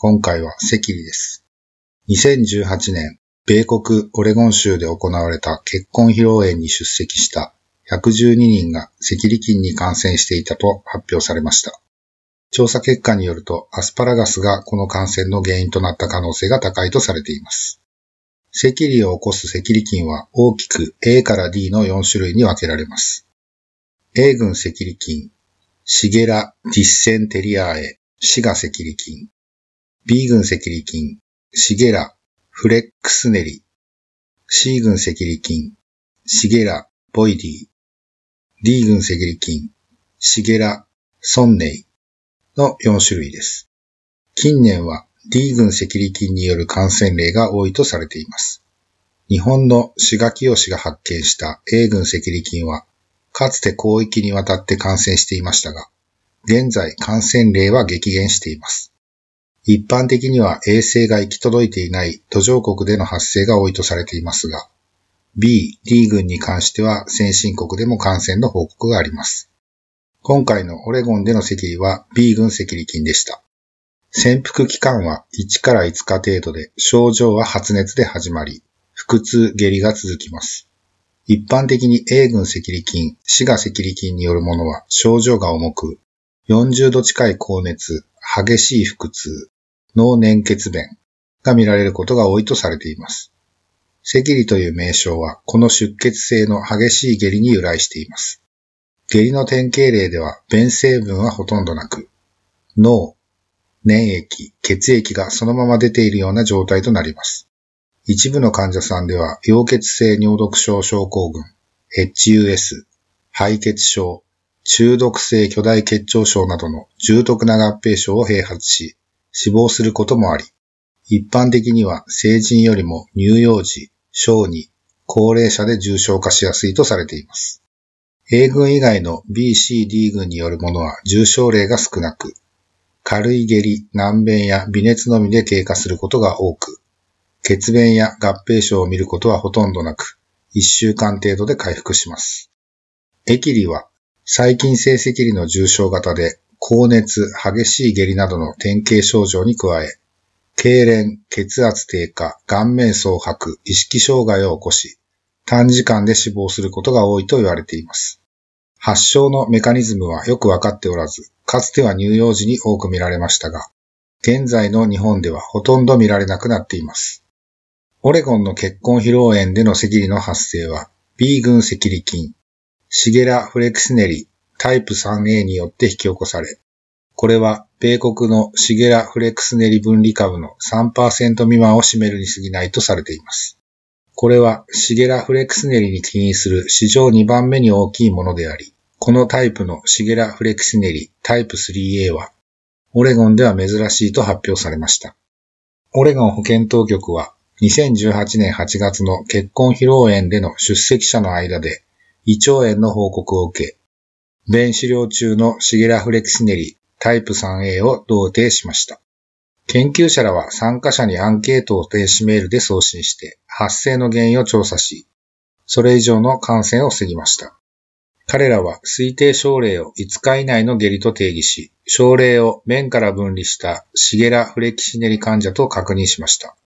今回は赤痢です。2018年、米国オレゴン州で行われた結婚披露宴に出席した112人が赤痢菌に感染していたと発表されました。調査結果によると、アスパラガスがこの感染の原因となった可能性が高いとされています。赤痢を起こす赤痢菌は大きく A から D の4種類に分けられます。A 群赤痢菌、シゲラ・ディッセンテリアーエ、シガ赤痢菌。B 群赤痢菌、シゲラ・フレックスネリ。C 群赤痢菌、シゲラ・ボイディ。D 群赤痢菌、シゲラ・ソンネイの4種類です。近年は D 群赤痢菌による感染例が多いとされています。日本の志賀清が発見した A 群赤痢菌はかつて広域にわたって感染していましたが、現在感染例は激減しています。一般的には衛生が行き届いていない途上国での発生が多いとされていますが、B、D 群に関しては先進国でも感染の報告があります。今回のオレゴンでの赤痢は B 群赤痢菌でした。潜伏期間は1から5日程度で症状は発熱で始まり、腹痛、下痢が続きます。一般的に A 群赤痢菌、死が赤痢菌によるものは症状が重く、40度近い高熱、激しい腹痛、脳粘血便が見られることが多いとされています。赤痢という名称はこの出血性の激しい下痢に由来しています。下痢の典型例では便成分はほとんどなく、脳、粘液、血液がそのまま出ているような状態となります。一部の患者さんでは、溶血性尿毒症症候群、HUS、肺血症、中毒性巨大血腸症などの重篤な合併症を併発し、死亡することもあり、一般的には成人よりも乳幼児、小児、高齢者で重症化しやすいとされています。A 群以外の B、C、D 群によるものは重症例が少なく、軽い下痢、難便や微熱のみで経過することが多く、血便や合併症を見ることはほとんどなく、1週間程度で回復します。エキリは細菌性赤痢の重症型で、高熱、激しい下痢などの典型症状に加え、痙攣、血圧低下、顔面蒼白、意識障害を起こし、短時間で死亡することが多いと言われています。発症のメカニズムはよくわかっておらず、かつては乳幼児に多く見られましたが、現在の日本ではほとんど見られなくなっています。オレゴンの結婚披露宴での赤痢の発生は B 群赤痢菌、シゲラフレクスネリタイプ 3A によって引き起こされ、これは米国のシゲラフレクスネリ分離株の3%未満を占めるに過ぎないとされています。これはシゲラフレクスネリに起因する史上2番目に大きいものであり、このタイプのシゲラフレクスネリタイプ 3A は、オレゴンでは珍しいと発表されました。オレゴン保健当局は2018年8月の結婚披露宴での出席者の間で胃腸炎の報告を受け、便治療中のシゲラフレキシネリタイプ 3A を同定しました。研究者らは参加者にアンケートを電子メールで送信して発生の原因を調査し、それ以上の感染を防ぎました。彼らは推定症例を5日以内の下痢と定義し、症例を面から分離したシゲラフレキシネリ患者と確認しました。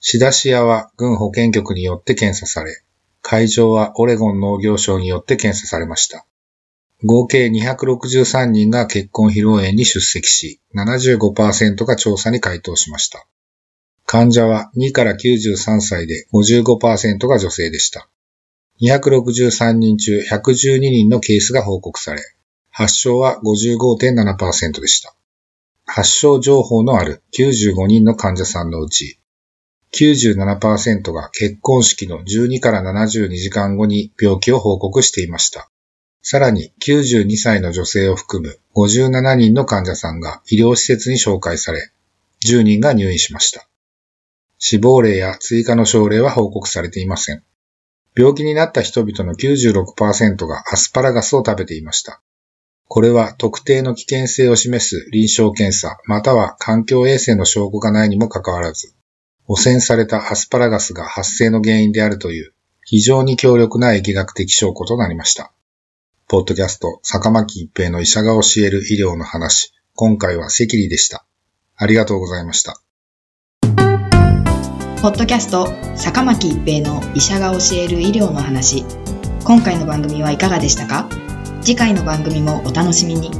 シダシアは軍保健局によって検査され、会場はオレゴン農業省によって検査されました。合計263人が結婚披露宴に出席し、75%が調査に回答しました。患者は2から93歳で55%が女性でした。263人中112人のケースが報告され、発症は55.7%でした。発症情報のある95人の患者さんのうち、97%が結婚式の12から72時間後に病気を報告していました。さらに92歳の女性を含む57人の患者さんが医療施設に紹介され、10人が入院しました。死亡例や追加の症例は報告されていません。病気になった人々の96%がアスパラガスを食べていました。これは特定の危険性を示す臨床検査、または環境衛生の証拠がないにもかかわらず、汚染されたアスパラガスが発生の原因であるという非常に強力な疫学的証拠となりました。ポッドキャスト、坂巻一平の医者が教える医療の話、今回は赤痢でした。ありがとうございました。ポッドキャスト、坂巻一平の医者が教える医療の話、今回の番組はいかがでしたか？次回の番組もお楽しみに。